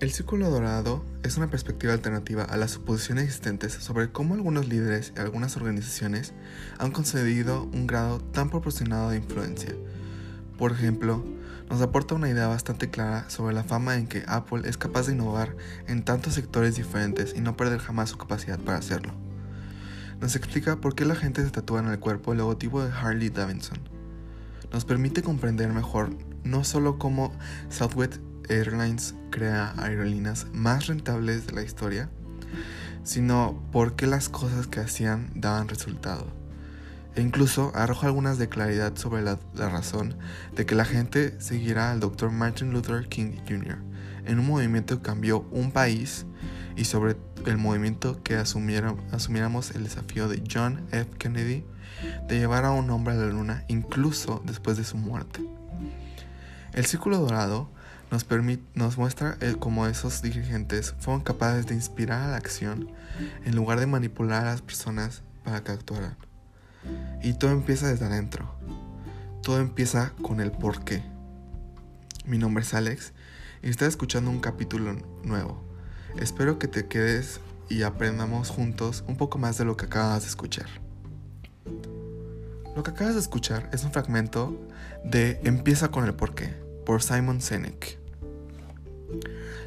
El círculo dorado es una perspectiva alternativa a las suposiciones existentes sobre cómo algunos líderes y algunas organizaciones han concedido un grado tan proporcionado de influencia. Por ejemplo, nos aporta una idea bastante clara sobre la fama en que Apple es capaz de innovar en tantos sectores diferentes y no perder jamás su capacidad para hacerlo. Nos explica por qué la gente se tatúa en el cuerpo el logotipo de Harley Davidson. Nos permite comprender mejor no solo cómo Southwest Airlines crea aerolíneas más rentables de la historia, sino por qué las cosas que hacían daban resultado. E incluso arroja algunas de claridad sobre la, razón de que la gente seguirá al Dr. Martin Luther King Jr. en un movimiento que cambió un país y sobre el movimiento que asumiéramos el desafío de John F. Kennedy de llevar a un hombre a la luna incluso después de su muerte. El Círculo Dorado nos, nos muestra cómo esos dirigentes fueron capaces de inspirar a la acción en lugar de manipular a las personas para que actuaran. Y todo empieza desde adentro. Todo empieza con el por qué. Mi nombre es Alex y estás escuchando un capítulo nuevo. Espero que te quedes y aprendamos juntos un poco más de lo que acabas de escuchar. Lo que acabas de escuchar es un fragmento de Empieza con el porqué por Simon Sinek.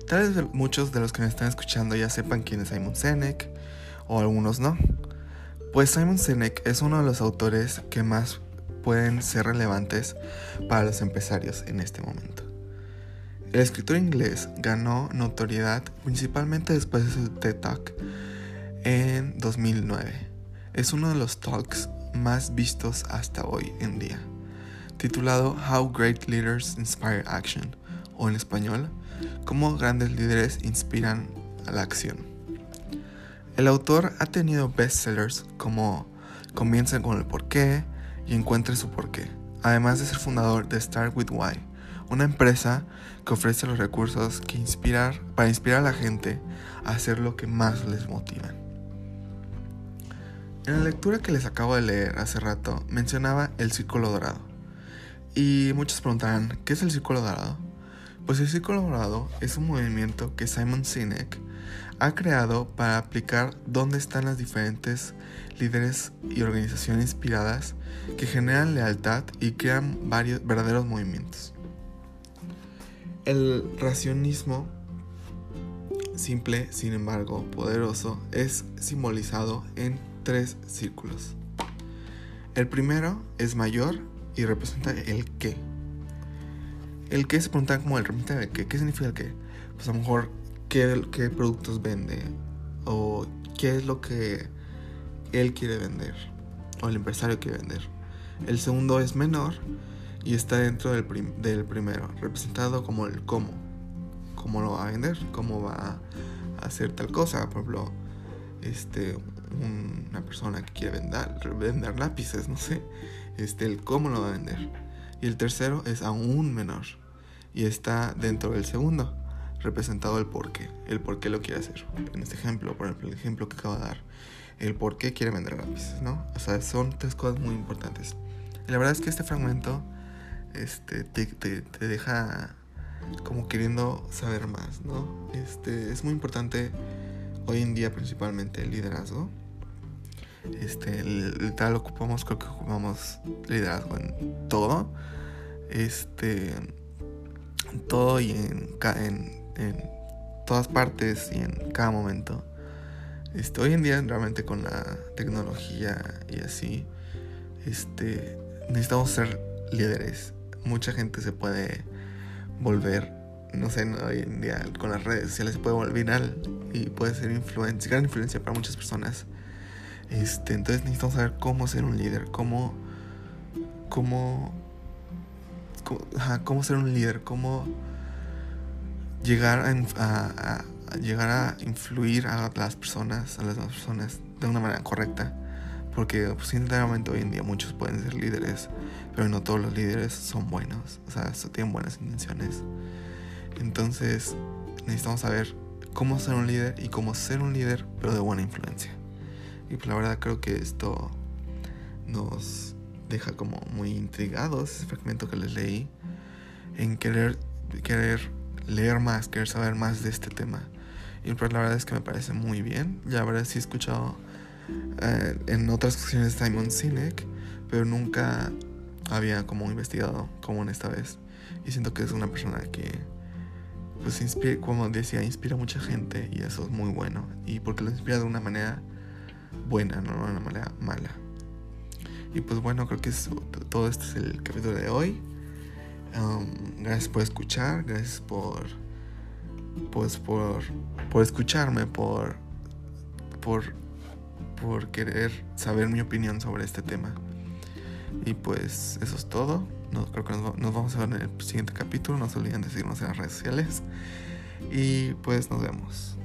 Tal vez muchos de los que me están escuchando ya sepan quién es Simon Sinek, o algunos no. Pues Simon Sinek es uno de los autores que más pueden ser relevantes para los empresarios en este momento. El escritor inglés ganó notoriedad principalmente después de su TED Talk en 2009. Es uno de los talks más vistos hasta hoy en día, titulado How Great Leaders Inspire Action, o en español, cómo grandes líderes inspiran a la acción. El autor ha tenido bestsellers como Comienza con el porqué y Encuentre su porqué, además de ser fundador de Start with Why, una empresa que ofrece los recursos que para inspirar a la gente a hacer lo que más les motiva. En la lectura que les acabo de leer hace rato mencionaba el círculo dorado. Y muchos preguntarán, ¿qué es el círculo dorado? Pues el Círculo Dorado es un movimiento que Simon Sinek ha creado para aplicar dónde están las diferentes líderes y organizaciones inspiradas que generan lealtad y crean varios verdaderos movimientos. El racionismo simple, sin embargo, poderoso, es simbolizado en tres círculos. El primero es mayor y representa el qué el que se pregunta como el remite de qué, qué significa el qué. Pues a lo mejor qué, qué productos vende o qué es lo que él quiere vender o el empresario quiere vender. El segundo es menor y está dentro del, del primero, representado como el cómo. Cómo lo va a vender, cómo va a hacer tal cosa. Por ejemplo, este, una persona que quiere vender, vender lápices, no sé. Este, el cómo lo va a vender. Y el tercero es aún menor y está dentro del segundo, representado el por qué, el por qué lo quiere hacer. En este ejemplo, por ejemplo, el ejemplo que acabo de dar, el por qué quiere vender lápices, ¿no? O sea, son tres cosas muy importantes. Y la verdad es que este fragmento este, te, te, deja como queriendo saber más, ¿no? Este, es muy importante hoy en día principalmente el liderazgo. Este, el, tal ocupamos, creo que ocupamos liderazgo en todo. Este, en todo y en, en, todas partes y en cada momento. Este, hoy en día realmente con la tecnología y así, este, necesitamos ser líderes. Mucha gente se puede volver, no sé, hoy en día con las redes sociales se puede volver viral y puede ser influencia, gran influencia para muchas personas. Este, entonces necesitamos saber cómo ser un líder, cómo, cómo, cómo, ser un líder, cómo llegar a, llegar a influir a las personas, a las demás personas de una manera correcta. Porque pues, sinceramente hoy en día muchos pueden ser líderes, pero no todos los líderes son buenos, o sea, tienen buenas intenciones. Entonces necesitamos saber cómo ser un líder y cómo ser un líder, pero de buena influencia. Y pues la verdad creo que esto nos deja como muy intrigados, ese fragmento que les leí, en querer, querer leer más, querer saber más de este tema. Y pues la verdad es que me parece muy bien. Ya verdad sí he escuchado eh, en otras canciones de Simon Sinek, pero nunca había como investigado como en esta vez. Y siento que es una persona que, pues, inspira, como decía, inspira a mucha gente y eso es muy bueno. Y porque lo inspira de una manera buena, no de una manera mala. Y pues bueno, creo que todo este es el capítulo de hoy. Um, gracias por escuchar, gracias por, pues por, por escucharme, por, por, por querer saber mi opinión sobre este tema. Y pues eso es todo. Creo que nos, nos vamos a ver en el siguiente capítulo. No se olviden de seguirnos en las redes sociales. Y pues nos vemos.